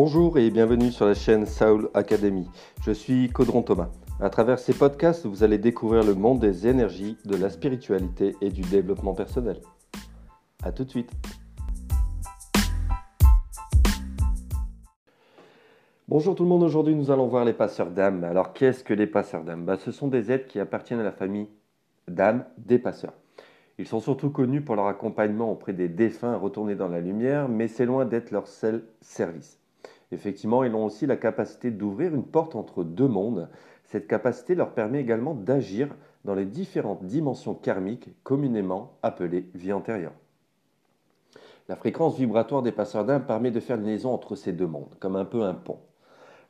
Bonjour et bienvenue sur la chaîne Saul Academy. Je suis Caudron Thomas. À travers ces podcasts, vous allez découvrir le monde des énergies, de la spiritualité et du développement personnel. A tout de suite. Bonjour tout le monde, aujourd'hui nous allons voir les passeurs d'âme. Alors qu'est-ce que les passeurs d'âme? Bah, Ce sont des êtres qui appartiennent à la famille d'âme des passeurs. Ils sont surtout connus pour leur accompagnement auprès des défunts retournés dans la lumière, mais c'est loin d'être leur seul service. Effectivement, ils ont aussi la capacité d'ouvrir une porte entre deux mondes. Cette capacité leur permet également d'agir dans les différentes dimensions karmiques communément appelées vie antérieure. La fréquence vibratoire des passeurs d'âme permet de faire une liaison entre ces deux mondes, comme un peu un pont.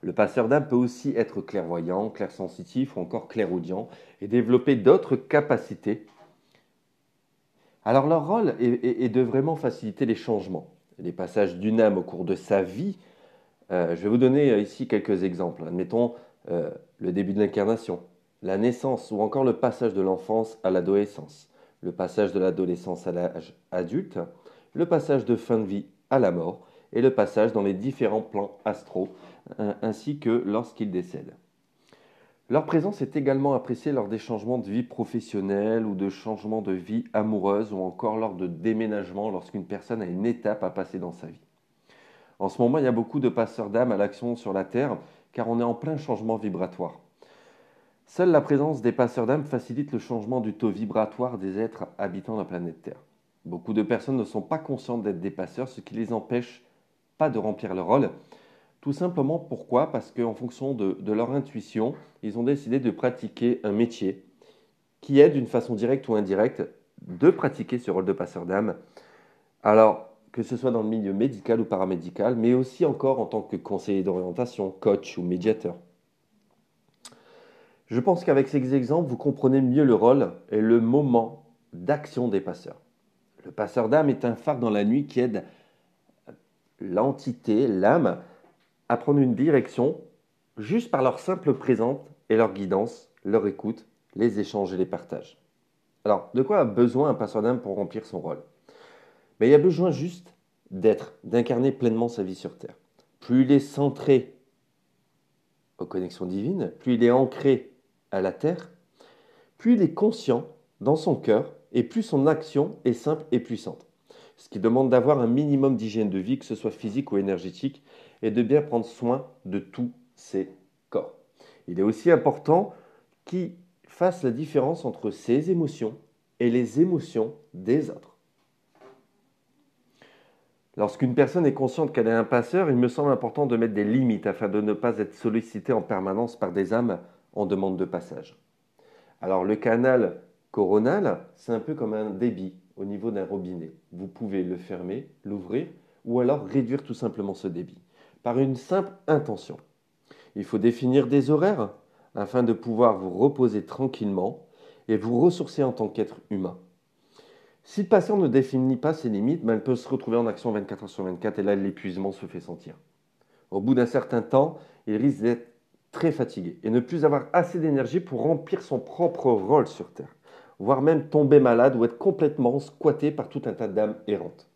Le passeur d'âme peut aussi être clairvoyant, clairsensitif ou encore clairaudient et développer d'autres capacités alors leur rôle est, de vraiment faciliter les changements, les passages d'une âme au cours de sa vie. Euh, je vais vous donner euh, ici quelques exemples. Admettons euh, le début de l'incarnation, la naissance ou encore le passage de l'enfance à l'adolescence, le passage de l'adolescence à l'âge adulte, le passage de fin de vie à la mort et le passage dans les différents plans astraux, ainsi que lorsqu'il décède. Leur présence est également appréciée lors des changements de vie professionnelle ou de changements de vie amoureuse ou encore lors de déménagement lorsqu'une personne a une étape à passer dans sa vie. En ce moment, il y a beaucoup de passeurs d'âme à l'action sur la Terre car on est en plein changement vibratoire. Seule la présence des passeurs d'âme facilite le changement du taux vibratoire des êtres habitant la planète Terre. Beaucoup de personnes ne sont pas conscientes d'être des passeurs, ce qui les empêche pas de remplir leur rôle tout simplement pourquoi? Parce qu'en fonction de, leur intuition, ils ont décidé de pratiquer un métier qui est d'une façon directe ou indirecte de pratiquer ce rôle de passeur d'âme. Alors, que ce soit dans le milieu médical ou paramédical, mais aussi encore en tant que conseiller d'orientation, coach ou médiateur. Je pense qu'avec ces exemples, vous comprenez mieux le rôle et le moment d'action des passeurs. Le passeur d'âme est un phare dans la nuit qui aide l'entité, l'âme, à prendre une direction juste par leur simple présence et leur guidance, leur écoute, les échanges et les partages. Alors, de quoi a besoin un passeur d'âme pour remplir son rôle? Ben, Il a besoin juste d'être, d'incarner pleinement sa vie sur Terre. Plus il est centré aux connexions divines, plus il est ancré à la Terre, plus il est conscient dans son cœur et plus son action est simple et puissante. Ce qui demande d'avoir un minimum d'hygiène de vie, que ce soit physique ou énergétique, et de bien prendre soin de tous ses corps. Il est aussi important qu'il fasse la différence entre ses émotions et les émotions des autres. Lorsqu'une personne est consciente qu'elle est un passeur, il me semble important de mettre des limites afin de ne pas être sollicité en permanence par des âmes en demande de passage. Alors le canal coronal, c'est un peu comme un débit au niveau d'un robinet. Vous pouvez le fermer, l'ouvrir ou alors réduire tout simplement ce débit par une simple intention. Il faut définir des horaires afin de pouvoir vous reposer tranquillement et vous ressourcer en tant qu'être humain. Si le patient ne définit pas ses limites, ben, il peut se retrouver en action 24 heures sur 24 et là l'épuisement se fait sentir. Au bout d'un certain temps, il risque d'être très fatigué et ne plus avoir assez d'énergie pour remplir son propre rôle sur Terre, voire même tomber malade ou être complètement squatté par tout un tas d'âmes errantes.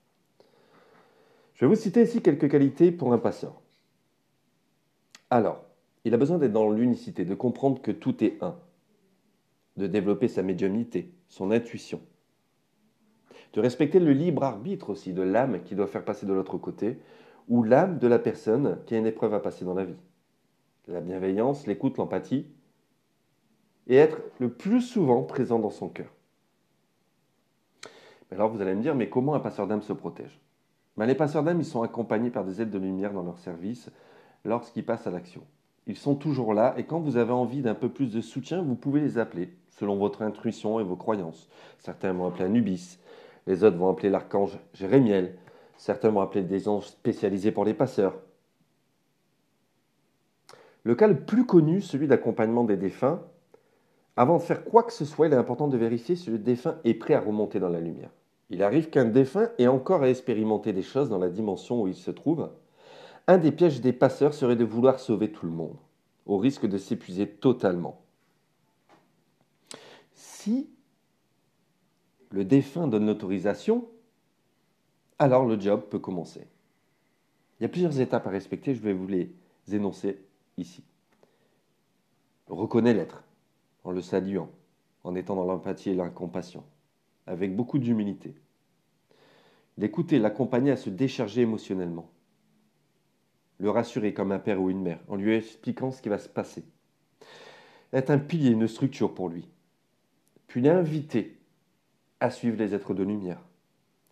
Je vais vous citer ici quelques qualités pour un passeur. Alors, il a besoin d'être dans l'unicité, de comprendre que tout est un, de développer sa médiumnité, son intuition, de respecter le libre arbitre aussi de l'âme qui doit faire passer de l'autre côté, ou l'âme de la personne qui a une épreuve à passer dans la vie. La bienveillance, l'écoute, l'empathie, et être le plus souvent présent dans son cœur. Alors vous allez me dire, mais comment un passeur d'âme se protège? Ben, les passeurs d'âme, ils sont accompagnés par des aides de lumière dans leur service lorsqu'ils passent à l'action. Ils sont toujours là et quand vous avez envie d'un peu plus de soutien, vous pouvez les appeler selon votre intuition et vos croyances. Certains vont appeler Anubis, les autres vont appeler l'archange Jérémiel, certains vont appeler des anges spécialisés pour les passeurs. Le cas le plus connu, celui d'accompagnement des défunts, avant de faire quoi que ce soit, il est important de vérifier si le défunt est prêt à remonter dans la lumière. Il arrive qu'un défunt ait encore à expérimenter des choses dans la dimension où il se trouve. Un des pièges des passeurs serait de vouloir sauver tout le monde, au risque de s'épuiser totalement. Si le défunt donne l'autorisation, alors le job peut commencer. Il y a plusieurs étapes à respecter, je vais vous les énoncer ici. Reconnaît l'être, en le saluant, en étant dans l'empathie et la compassion, avec beaucoup d'humilité. L'écouter, l'accompagner à se décharger émotionnellement. Le rassurer comme un père ou une mère, en lui expliquant ce qui va se passer. Être un pilier, une structure pour lui. Puis l'inviter à suivre les êtres de lumière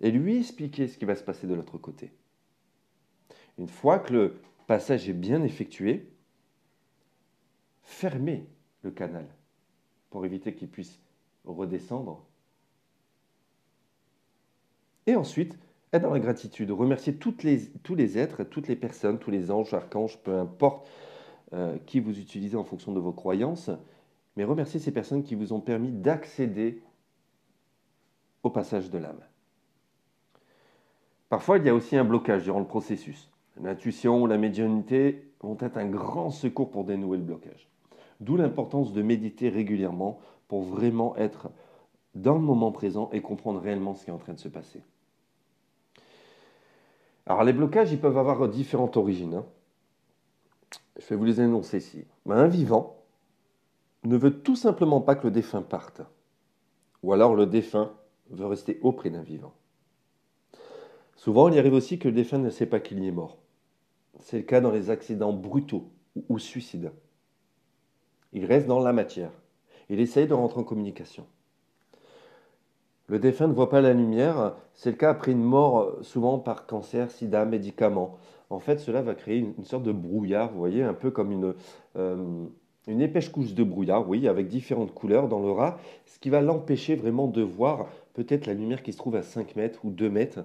et lui expliquer ce qui va se passer de l'autre côté. Une fois que le passage est bien effectué, fermez le canal pour éviter qu'il puisse redescendre. Et ensuite, être dans la gratitude, remercier tous les êtres, toutes les personnes, tous les anges, archanges, peu importe euh, qui vous utilisez en fonction de vos croyances, mais remercier ces personnes qui vous ont permis d'accéder au passage de l'âme. Parfois, il y a aussi un blocage durant le processus. L'intuition ou la médiumnité vont être un grand secours pour dénouer le blocage. D'où l'importance de méditer régulièrement pour vraiment être dans le moment présent et comprendre réellement ce qui est en train de se passer. Alors les blocages, ils peuvent avoir différentes origines. Hein. Je vais vous les énoncer ici. un vivant ne veut tout simplement pas que le défunt parte. Ou alors le défunt veut rester auprès d'un vivant. Souvent, il arrive aussi que le défunt ne sait pas qu'il y est mort. C'est le cas dans les accidents brutaux ou suicides. Il reste dans la matière. Il essaye de rentrer en communication. Le défunt ne voit pas la lumière. C'est le cas après une mort, souvent par cancer, sida, médicaments. En fait, cela va créer une, sorte de brouillard, vous voyez, un peu comme une, euh, une épaisse couche de brouillard, oui, avec différentes couleurs dans le rat, ce qui va l'empêcher vraiment de voir peut-être la lumière qui se trouve à 5 mètres ou 2 mètres.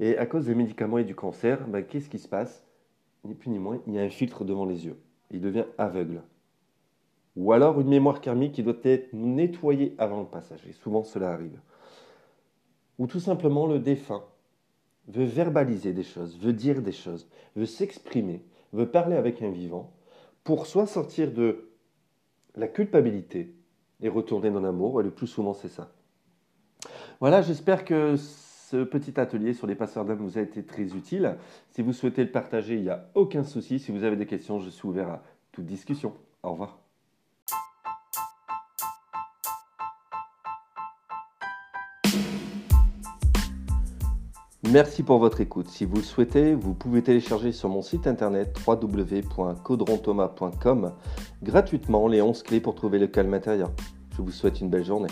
Et à cause des médicaments et du cancer, ben, qu'est-ce qui se passe? Ni plus ni moins, il y a un filtre devant les yeux. Il devient aveugle. Ou alors une mémoire karmique qui doit être nettoyée avant le passage. Et souvent cela arrive. Ou tout simplement le défunt veut verbaliser des choses, veut dire des choses, veut s'exprimer, veut parler avec un vivant, pour soit sortir de la culpabilité et retourner dans l'amour, et le plus souvent c'est ça. Voilà, j'espère que ce petit atelier sur les passeurs d'âme vous a été très utile. Si vous souhaitez le partager, il n'y a aucun souci. Si vous avez des questions, je suis ouvert à toute discussion. Au revoir. Merci pour votre écoute. Si vous le souhaitez, vous pouvez télécharger sur mon site internet www.caudronthomas.com gratuitement les 11 clés pour trouver le calme intérieur. Je vous souhaite une belle journée.